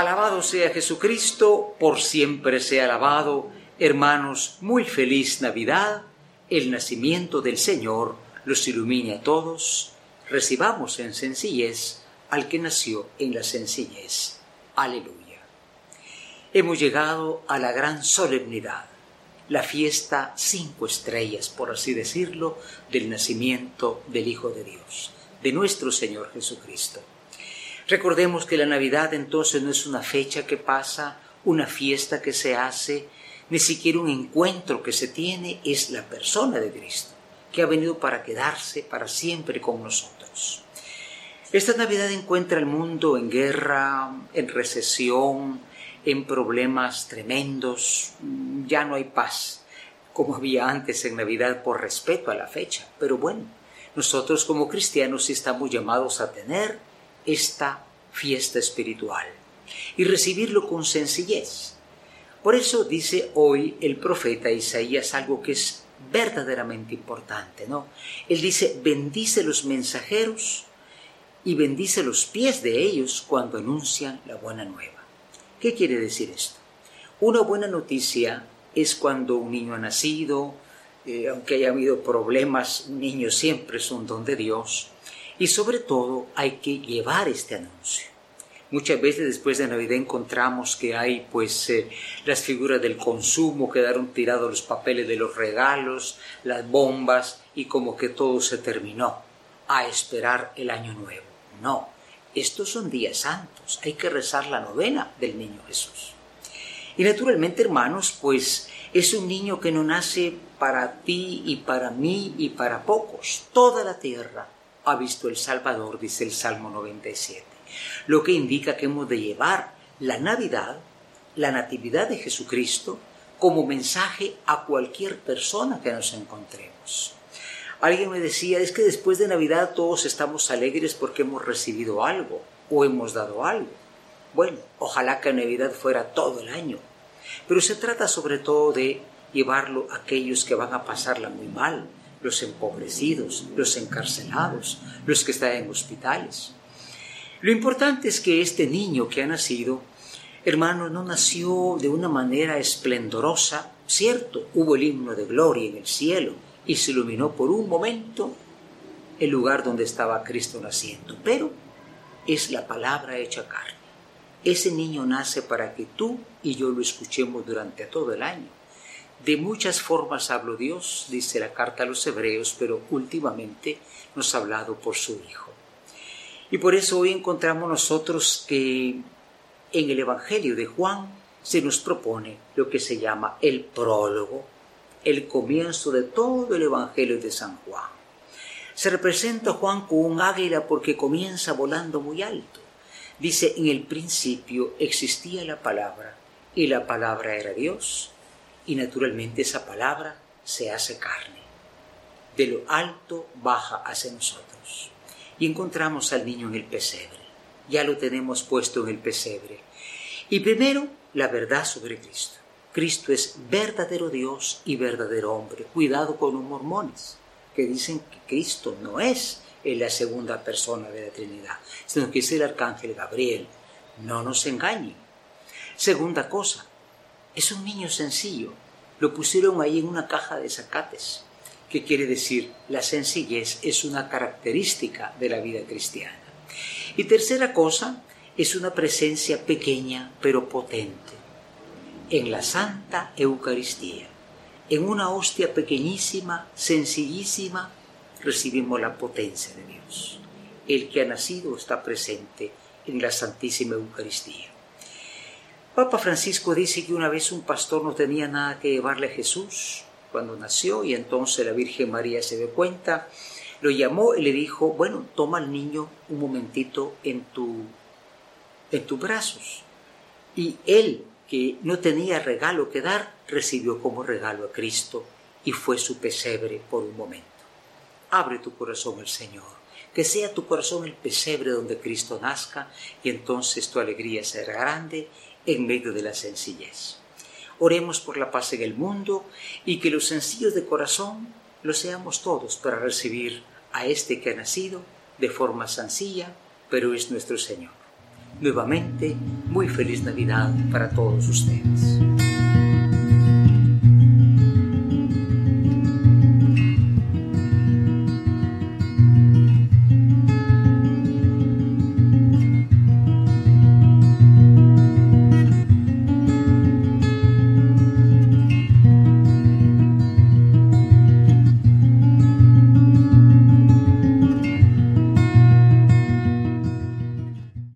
Alabado sea Jesucristo, por siempre sea alabado. Hermanos, muy feliz Navidad. El nacimiento del Señor los ilumine a todos. Recibamos en sencillez al que nació en la sencillez. Aleluya. Hemos llegado a la gran solemnidad, la fiesta cinco estrellas, por así decirlo, del nacimiento del Hijo de Dios, de nuestro Señor Jesucristo. Recordemos que la Navidad entonces no es una fecha que pasa, una fiesta que se hace, ni siquiera un encuentro que se tiene, es la persona de Cristo, que ha venido para quedarse para siempre con nosotros. Esta Navidad encuentra el mundo en guerra, en recesión, en problemas tremendos, ya no hay paz, como había antes en Navidad por respeto a la fecha, pero bueno, nosotros como cristianos estamos llamados a tener esta fiesta espiritual y recibirlo con sencillez. Por eso dice hoy el profeta Isaías algo que es verdaderamente importante, ¿no? Él dice, bendice los mensajeros y bendice los pies de ellos cuando anuncian la buena nueva. ¿Qué quiere decir esto? Una buena noticia es cuando un niño ha nacido, eh, aunque haya habido problemas, un niño siempre es un don de Dios, y sobre todo hay que llevar este anuncio. Muchas veces después de Navidad encontramos que hay pues eh, las figuras del consumo, quedaron tirados los papeles de los regalos, las bombas y como que todo se terminó a esperar el año nuevo. No, estos son días santos, hay que rezar la novena del niño Jesús. Y naturalmente, hermanos, pues es un niño que no nace para ti y para mí y para pocos. Toda la tierra ha visto el Salvador, dice el Salmo 97. Lo que indica que hemos de llevar la Navidad, la Natividad de Jesucristo, como mensaje a cualquier persona que nos encontremos. Alguien me decía, es que después de Navidad todos estamos alegres porque hemos recibido algo o hemos dado algo. Bueno, ojalá que Navidad fuera todo el año, pero se trata sobre todo de llevarlo a aquellos que van a pasarla muy mal, los empobrecidos, los encarcelados, los que están en hospitales. Lo importante es que este niño que ha nacido, hermano, no nació de una manera esplendorosa, cierto, hubo el himno de gloria en el cielo y se iluminó por un momento el lugar donde estaba Cristo naciendo, pero es la palabra hecha carne. Ese niño nace para que tú y yo lo escuchemos durante todo el año de muchas formas habló Dios, dice la carta a los hebreos, pero últimamente nos ha hablado por su Hijo. Y por eso hoy encontramos nosotros que en el Evangelio de Juan se nos propone lo que se llama el prólogo, el comienzo de todo el Evangelio de San Juan. Se representa a Juan como un águila porque comienza volando muy alto. Dice, en el principio existía la palabra y la palabra era Dios y naturalmente esa palabra se hace carne. De lo alto baja hacia nosotros. Y encontramos al niño en el pesebre. Ya lo tenemos puesto en el pesebre. Y primero, la verdad sobre Cristo. Cristo es verdadero Dios y verdadero hombre. Cuidado con los mormones que dicen que Cristo no es la segunda persona de la Trinidad, sino que es el arcángel Gabriel. No nos engañen. Segunda cosa, es un niño sencillo. Lo pusieron ahí en una caja de zacates. ¿Qué quiere decir? La sencillez es una característica de la vida cristiana. Y tercera cosa, es una presencia pequeña pero potente. En la Santa Eucaristía, en una hostia pequeñísima, sencillísima, recibimos la potencia de Dios. El que ha nacido está presente en la Santísima Eucaristía. Papa Francisco dice que una vez un pastor no tenía nada que llevarle a Jesús cuando nació y entonces la Virgen María se dio cuenta, lo llamó y le dijo, bueno, toma al niño un momentito en, tu, en tus brazos. Y él, que no tenía regalo que dar, recibió como regalo a Cristo y fue su pesebre por un momento. Abre tu corazón al Señor. Que sea tu corazón el pesebre donde Cristo nazca y entonces tu alegría será grande en medio de la sencillez. Oremos por la paz en el mundo y que los sencillos de corazón lo seamos todos para recibir a este que ha nacido de forma sencilla, pero es nuestro Señor. Nuevamente, muy feliz Navidad para todos ustedes.